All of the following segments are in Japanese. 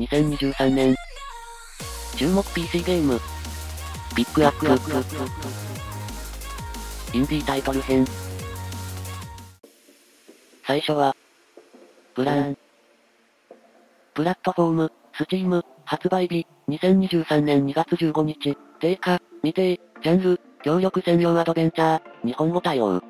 2023年。注目 PC ゲーム。ピックアップ。インディータイトル編。最初は、プラン。プラットフォーム、スチーム、発売日、2023年2月15日、定価、未定、ジャンル、協力専用アドベンチャー、日本語対応。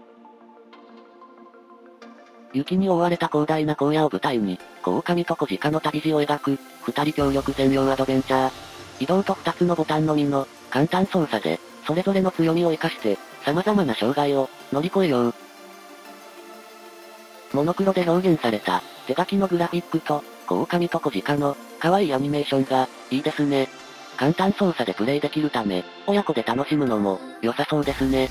雪に覆われた広大な荒野を舞台に、狼と小鹿の旅路を描く、二人協力専用アドベンチャー。移動と二つのボタンのみの、簡単操作で、それぞれの強みを活かして、様々な障害を乗り越えよう。モノクロで表現された、手書きのグラフィックと、狼と小鹿の、可愛いアニメーションが、いいですね。簡単操作でプレイできるため、親子で楽しむのも、良さそうですね。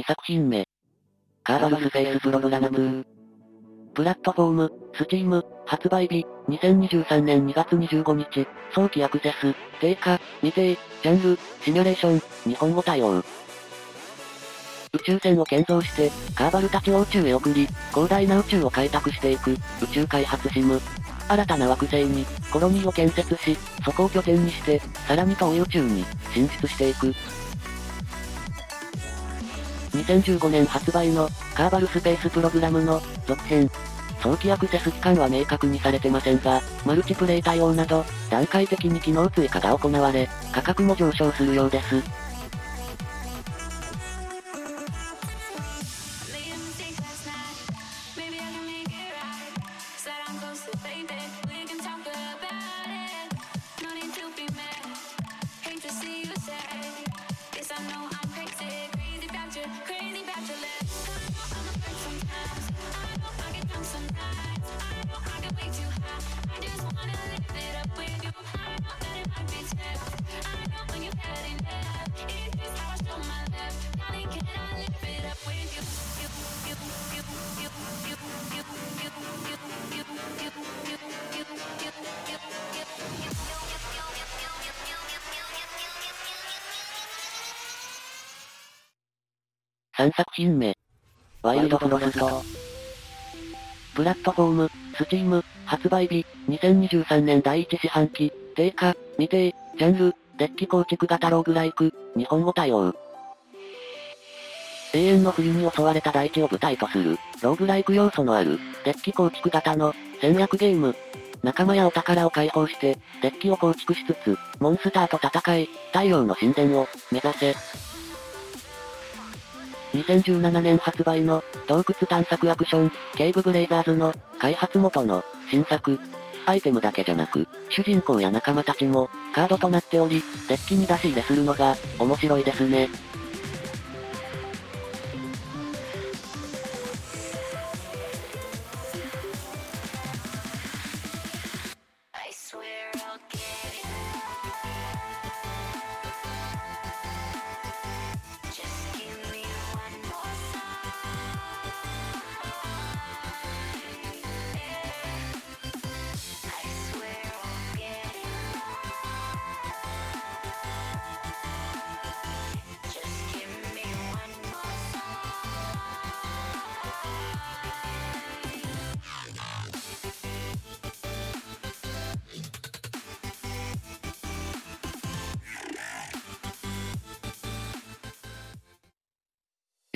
2作品目。カーバルスペースプログラムプラットフォーム、スチーム、発売日、2023年2月25日、早期アクセス、定価、未定、ジャンル、シミュレーション、日本語対応。宇宙船を建造して、カーバルたちを宇宙へ送り、広大な宇宙を開拓していく、宇宙開発シム。新たな惑星に、コロニーを建設し、そこを拠点にして、さらに遠い宇宙に、進出していく、2015年発売の、カーバルスペースプログラムの、続編。早期アクセス期間は明確にされてませんが、マルチプレイ対応など、段階的に機能追加が行われ、価格も上昇するようです。3作品目。ワイルドフロスト。プラットフォーム、スチーム、発売日、2023年第1四半期、定価、未定、ジャンル、デッキ構築型ローグライク、日本語対応。永遠の冬に襲われた大地を舞台とする、ローグライク要素のある、デッキ構築型の、戦略ゲーム。仲間やお宝を解放して、デッキを構築しつつ、モンスターと戦い、太陽の神殿を、目指せ。2017年発売の、洞窟探索アクション、ケイブブレイザーズの、開発元の、新作。アイテムだけじゃなく、主人公や仲間たちも、カードとなっており、デッキに出し入れするのが、面白いですね。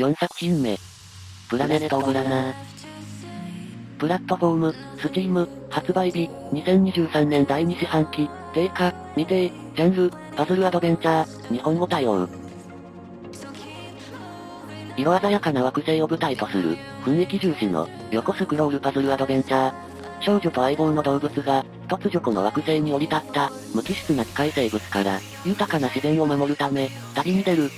4作品目。プラネットオブラナー。プラットフォーム、スチーム、発売日、2023年第2四半期、定価、未定、ジャンル、パズルアドベンチャー、日本語対応。色鮮やかな惑星を舞台とする、雰囲気重視の、横スクロールパズルアドベンチャー。少女と相棒の動物が、突如この惑星に降り立った、無機質な機械生物から、豊かな自然を守るため、旅に出る。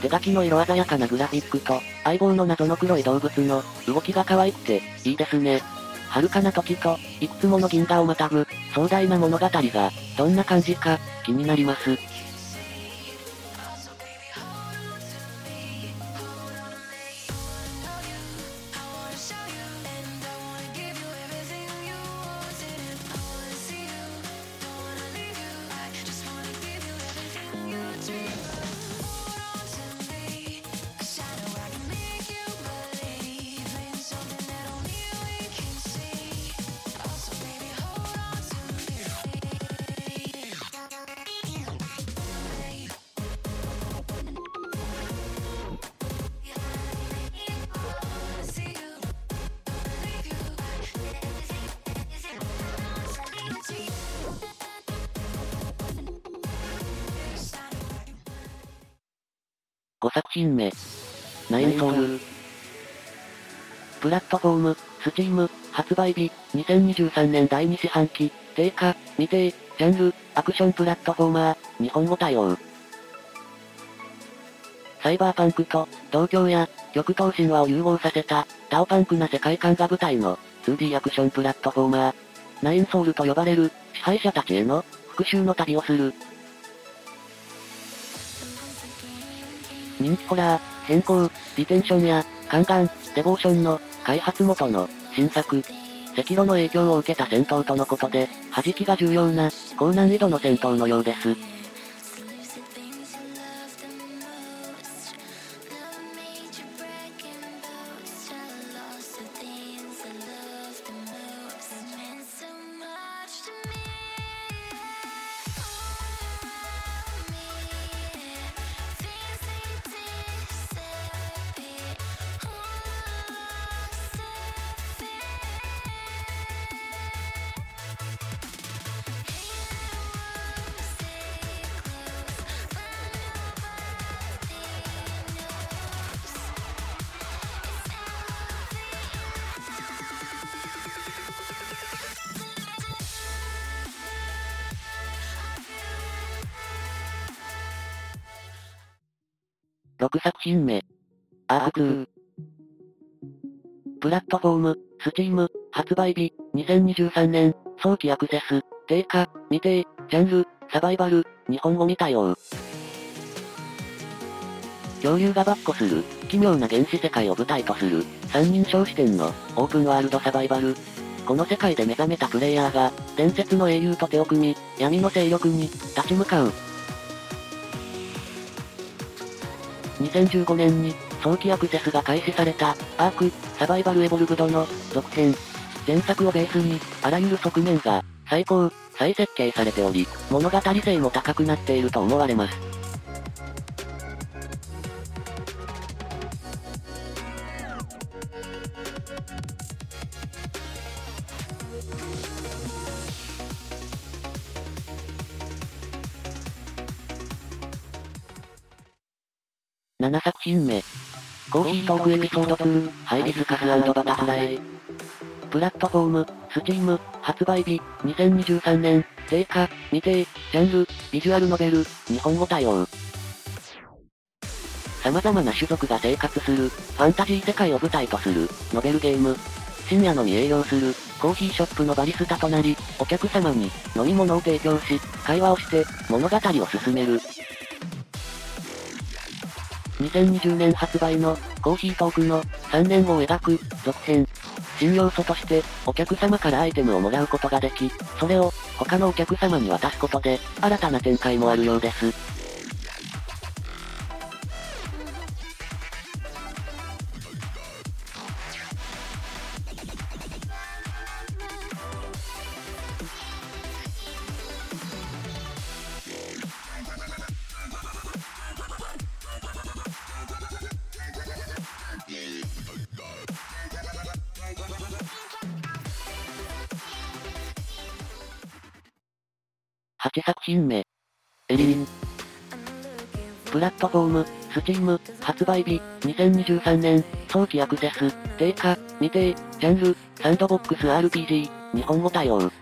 手書きの色鮮やかなグラフィックと、相棒の謎の黒い動物の、動きが可愛くて、いいですね。遥かな時と、いくつもの銀河をまたぐ、壮大な物語が、どんな感じか、気になります。5作品目。ナインソール。プラットフォーム、スチーム、発売日、2023年第2四半期、定価、未定、ジャンル、アクションプラットフォーマー、日本語対応。サイバーパンクと、同郷や、極東神話を融合させた、タオパンクな世界観が舞台の、2D アクションプラットフォーマー。ナインソールと呼ばれる、支配者たちへの、復讐の旅をする、人気ホラー、変更、ディテンションや、カンガン、デボーションの、開発元の、新作。赤炉の影響を受けた戦闘とのことで、弾きが重要な、高難易度の戦闘のようです。6作品目。アークー。プラットフォーム、スチーム、発売日、2023年、早期アクセス、定価、未定、ジャンル、サバイバル、日本語未対応。恐竜が跋扈する、奇妙な原始世界を舞台とする、三人称視点の、オープンワールドサバイバル。この世界で目覚めたプレイヤーが、伝説の英雄と手を組み、闇の勢力に、立ち向かう。2015年に、早期アクセスが開始された、アーク、サバイバルエボルブドの、続編。前作をベースに、あらゆる側面が、最高、再設計されており、物語性も高くなっていると思われます。7作品目。コーヒートークエピソード2、ハイビスカスバタフライ。プラットフォーム、スチーム、発売日、2023年、定価、未定、ジャンル、ビジュアルノベル、日本語対応。様々な種族が生活する、ファンタジー世界を舞台とする、ノベルゲーム。深夜のみ営業する、コーヒーショップのバリスタとなり、お客様に飲み物を提供し、会話をして、物語を進める。2020年発売の、コーヒートークの、3年を描く、続編。新要素として、お客様からアイテムをもらうことができ、それを、他のお客様に渡すことで、新たな展開もあるようです。8作品目。エリーン。ププラットフォーム、スチーム、発売日、2023年、早期アクセス、定価、未定、ジャンル、サンドボックス RPG、日本語対応。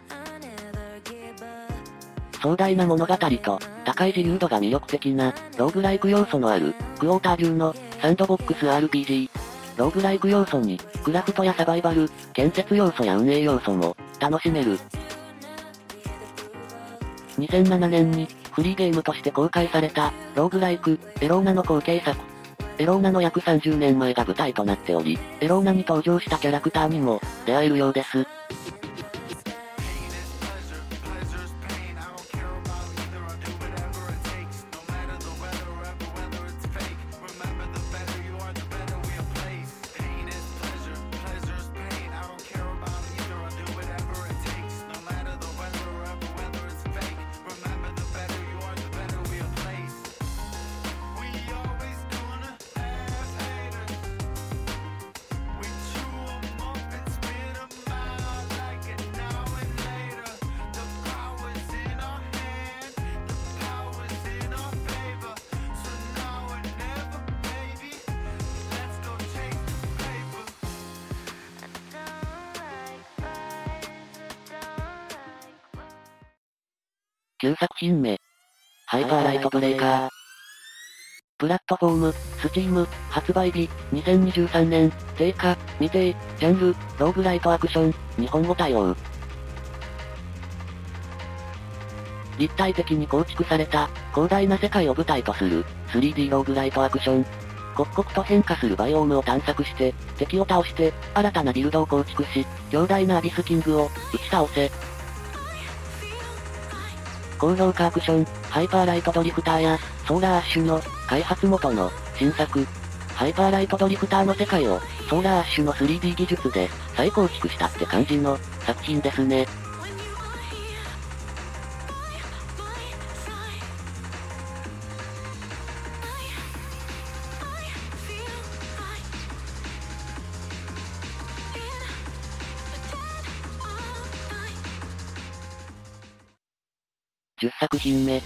壮大な物語と、高い自由度が魅力的な、ローグライク要素のある、クォーター流の、サンドボックス RPG。ローグライク要素に、クラフトやサバイバル、建設要素や運営要素も、楽しめる。2007年に、フリーゲームとして公開された、ローグライク、エローナの後継作。エローナの約30年前が舞台となっており、エローナに登場したキャラクターにも、出会えるようです。9作品目。 Hyper Light Breaker。プラットフォーム、 Steam、発売日、2023年、定価、未定、ジャンル、ローグライトアクション、日本語対応。立体的に構築された、広大な世界を舞台とする、3D ローグライトアクション。刻々と変化するバイオームを探索して、敵を倒して、新たなビルドを構築し、強大なアビスキングを、打ち倒せ、高評価アクション、 Hyper Light Drifter や、 Solar Ash の、開発元の、新作。 Hyper Light Drifter の世界を、 Solar Ash の 3D 技術で、再構築したって感じの、作品ですね。10作品目。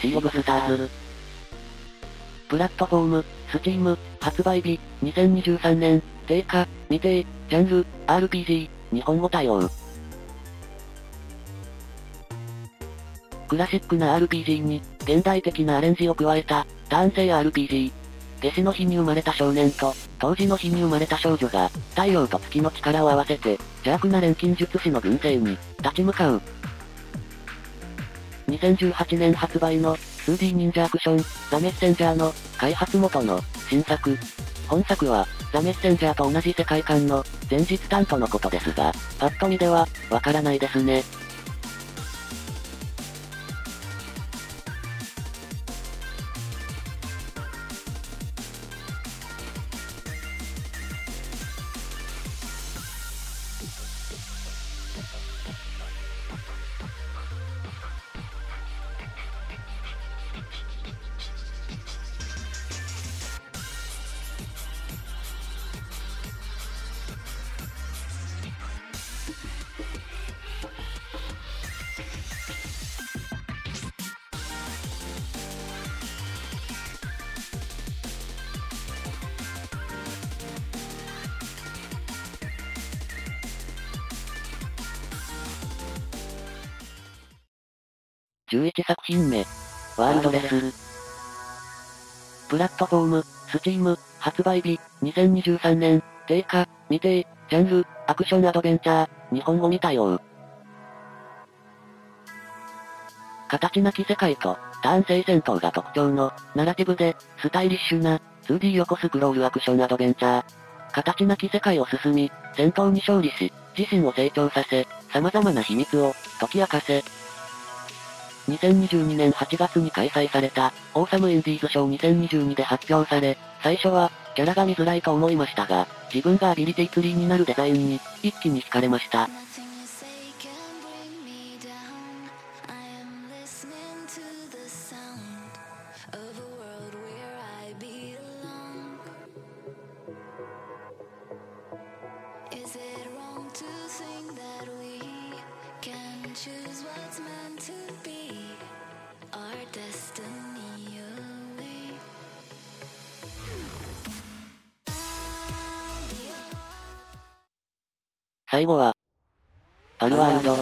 Sea of Stars。プラットフォーム、 Steam、発売日、2023年、定価、未定、ジャンル、RPG、日本語対応。クラシックな RPG に、現代的なアレンジを加えた、ターン制 RPG。夏至の日に生まれた少年と、冬至の日に生まれた少女が、太陽と月の力を合わせて、邪悪な錬金術師の軍勢に、立ち向かう。2018年発売の 2D 忍者アクション、ザ・メッセンジャーの開発元の新作。本作は、ザ・メッセンジャーと同じ世界観の前日担当のことですが、パッと見では、わからないですね。11作品目。ワールドレス。プラットフォーム、スチーム、発売日、2023年、定価、未定、ジャンル、アクションアドベンチャー、日本語未対応。形なき世界と、単性戦闘が特徴の、ナラティブで、スタイリッシュな、2D 横スクロールアクションアドベンチャー。形なき世界を進み、戦闘に勝利し、自身を成長させ、様々な秘密を、解き明かせ、2022年8月に開催された、オーサムインディーズ賞2022で発表され、最初は、キャラが見づらいと思いましたが、自分がアビリティツリーになるデザインに、一気に惹かれました。choose what's meant to be our destiny away 最後は、アルワールド。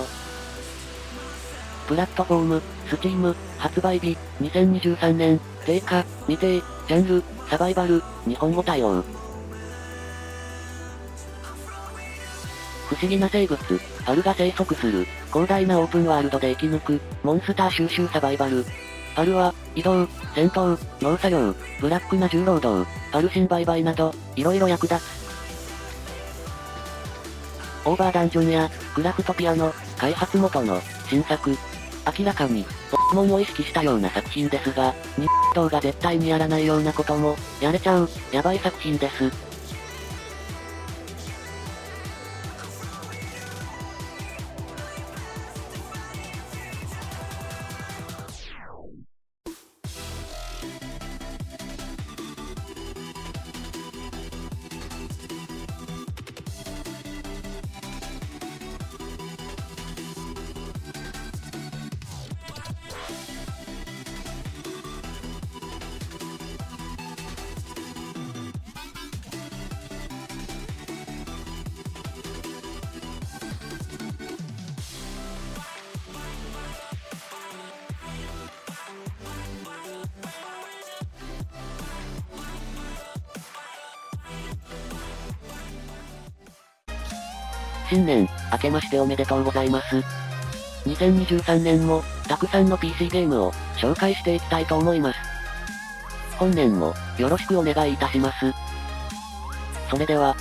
プラットフォーム、スチーム、発売日、2023年、定価、未定、ジャンル、サバイバル、日本語対応。不思議な生物、パルが生息する、広大なオープンワールドで生き抜く、モンスター収集サバイバル。パルは、移動、戦闘、農作業、ブラックな重労働、パル新売買など、色々役立つ。オーバーダンジョンや、クラフトピアの、開発元の、新作。明らかに、ポケモンを意識したような作品ですが、日動が絶対にやらないようなことも、やれちゃう、やばい作品です。新年、明けましておめでとうございます。2023年も、たくさんの PC ゲームを、紹介していきたいと思います。本年も、よろしくお願いいたします。それでは、